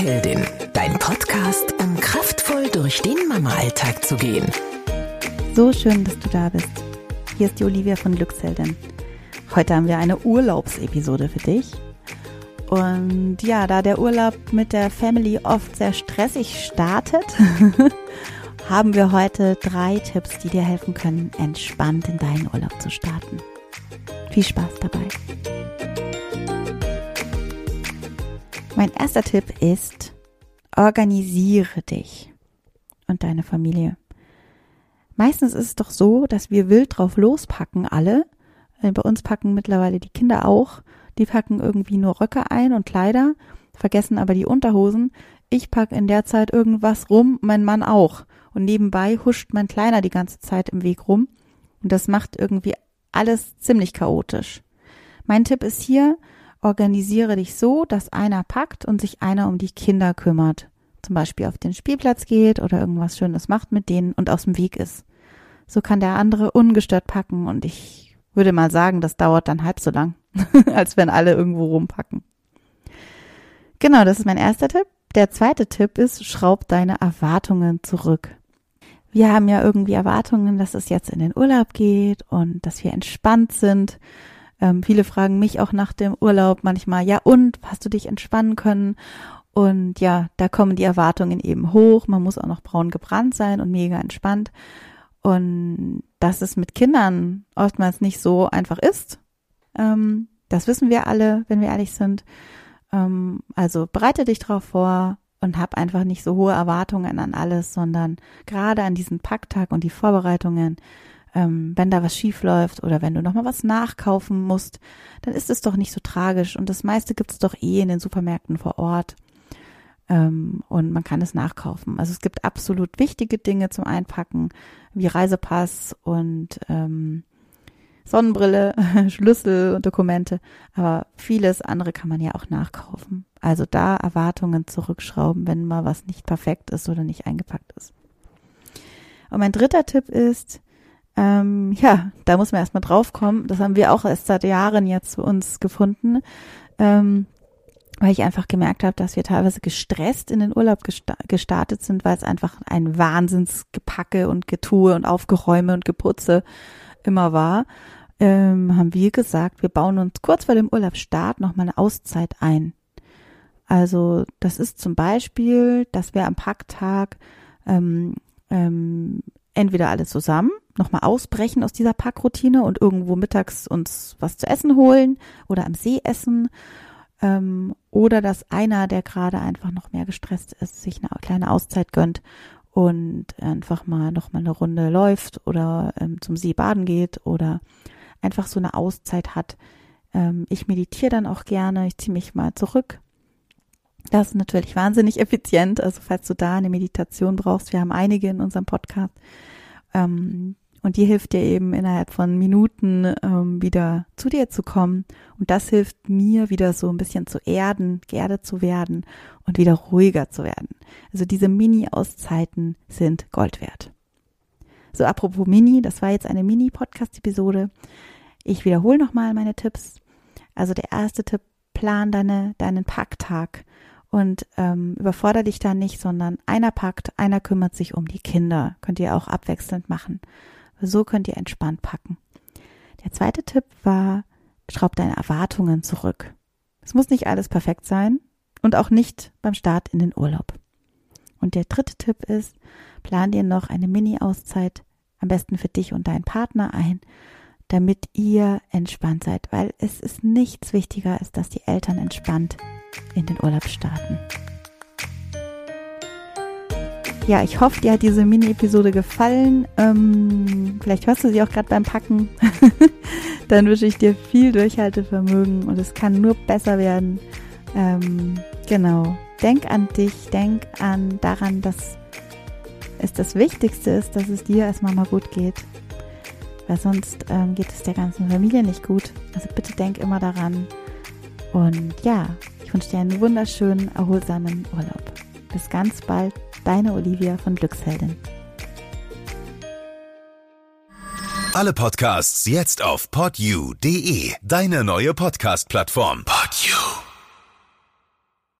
Glücksheldin, dein Podcast, um kraftvoll durch den Mama-Alltag zu gehen. So schön, dass du da bist. Hier ist die Olivia von Glücksheldin. Heute haben wir eine Urlaubsepisode für dich. Und ja, da der Urlaub mit der Family oft sehr stressig startet, haben wir heute drei Tipps, die dir helfen können, entspannt in deinen Urlaub zu starten. Viel Spaß dabei. Mein erster Tipp ist, organisiere dich und deine Familie. Meistens ist es doch so, dass wir wild drauf lospacken, alle. Äh, bei uns packen mittlerweile die Kinder auch. Die packen irgendwie nur Röcke ein und Kleider, vergessen aber die Unterhosen. Ich packe in der Zeit irgendwas rum, mein Mann auch. Und nebenbei huscht mein Kleiner die ganze Zeit im Weg rum. Und das macht irgendwie alles ziemlich chaotisch. Mein Tipp ist hier, organisiere dich so, dass einer packt und sich einer um die Kinder kümmert. Zum Beispiel auf den Spielplatz geht oder irgendwas Schönes macht mit denen und aus dem Weg ist. So kann der andere ungestört packen und ich würde mal sagen, das dauert dann halb so lang, als wenn alle irgendwo rumpacken. Genau, das ist mein erster Tipp. Der zweite Tipp ist, schraub deine Erwartungen zurück. Wir haben ja irgendwie Erwartungen, dass es jetzt in den Urlaub geht und dass wir entspannt sind ähm, viele fragen mich auch nach dem Urlaub manchmal, ja und, hast du dich entspannen können? Und ja, da kommen die Erwartungen eben hoch. Man muss auch noch braun gebrannt sein und mega entspannt. Und dass es mit Kindern oftmals nicht so einfach ist, ähm, das wissen wir alle, wenn wir ehrlich sind. Ähm, also bereite dich darauf vor und hab einfach nicht so hohe Erwartungen an alles, sondern gerade an diesen Packtag und die Vorbereitungen ähm, wenn da was schief läuft oder wenn du nochmal was nachkaufen musst, dann ist es doch nicht so tragisch. Und das meiste gibt es doch eh in den Supermärkten vor Ort. Ähm, und man kann es nachkaufen. Also es gibt absolut wichtige Dinge zum Einpacken, wie Reisepass und ähm, Sonnenbrille, Schlüssel und Dokumente. Aber vieles andere kann man ja auch nachkaufen. Also da Erwartungen zurückschrauben, wenn mal was nicht perfekt ist oder nicht eingepackt ist. Und mein dritter Tipp ist, ähm, ja, da muss man erstmal drauf kommen. Das haben wir auch erst seit Jahren jetzt für uns gefunden. Ähm, weil ich einfach gemerkt habe, dass wir teilweise gestresst in den Urlaub gesta gestartet sind, weil es einfach ein Wahnsinnsgepacke und Getue und Aufgeräume und Geputze immer war, ähm, haben wir gesagt, wir bauen uns kurz vor dem Urlaubsstart nochmal eine Auszeit ein. Also das ist zum Beispiel, dass wir am Packtag ähm, ähm, entweder alle zusammen nochmal ausbrechen aus dieser Packroutine und irgendwo mittags uns was zu essen holen oder am See essen. Ähm, oder dass einer, der gerade einfach noch mehr gestresst ist, sich eine kleine Auszeit gönnt und einfach mal nochmal eine Runde läuft oder ähm, zum See baden geht oder einfach so eine Auszeit hat. Ähm, ich meditiere dann auch gerne, ich ziehe mich mal zurück. Das ist natürlich wahnsinnig effizient. Also falls du da eine Meditation brauchst, wir haben einige in unserem Podcast. Ähm, und die hilft dir eben innerhalb von Minuten ähm, wieder zu dir zu kommen. Und das hilft mir wieder so ein bisschen zu erden, geerdet zu werden und wieder ruhiger zu werden. Also diese Mini-Auszeiten sind Gold wert. So, apropos Mini, das war jetzt eine Mini-Podcast-Episode. Ich wiederhole nochmal meine Tipps. Also der erste Tipp, plan deine, deinen Packtag und ähm, überfordere dich da nicht, sondern einer packt, einer kümmert sich um die Kinder. Könnt ihr auch abwechselnd machen. So könnt ihr entspannt packen. Der zweite Tipp war, schraub deine Erwartungen zurück. Es muss nicht alles perfekt sein und auch nicht beim Start in den Urlaub. Und der dritte Tipp ist, plan dir noch eine Mini-Auszeit, am besten für dich und deinen Partner ein, damit ihr entspannt seid, weil es ist nichts wichtiger, als dass die Eltern entspannt in den Urlaub starten. Ja, ich hoffe, dir hat diese Mini-Episode gefallen. Ähm, vielleicht hörst du sie auch gerade beim Packen. Dann wünsche ich dir viel Durchhaltevermögen und es kann nur besser werden. Ähm, genau. Denk an dich, denk an daran, dass es das Wichtigste ist, dass es dir als Mama gut geht. Weil sonst ähm, geht es der ganzen Familie nicht gut. Also bitte denk immer daran. Und ja, ich wünsche dir einen wunderschönen, erholsamen Urlaub. Bis ganz bald deine Olivia von Glücksheldin. Alle Podcasts jetzt auf podyou.de, deine neue Podcast-Plattform. Podyou.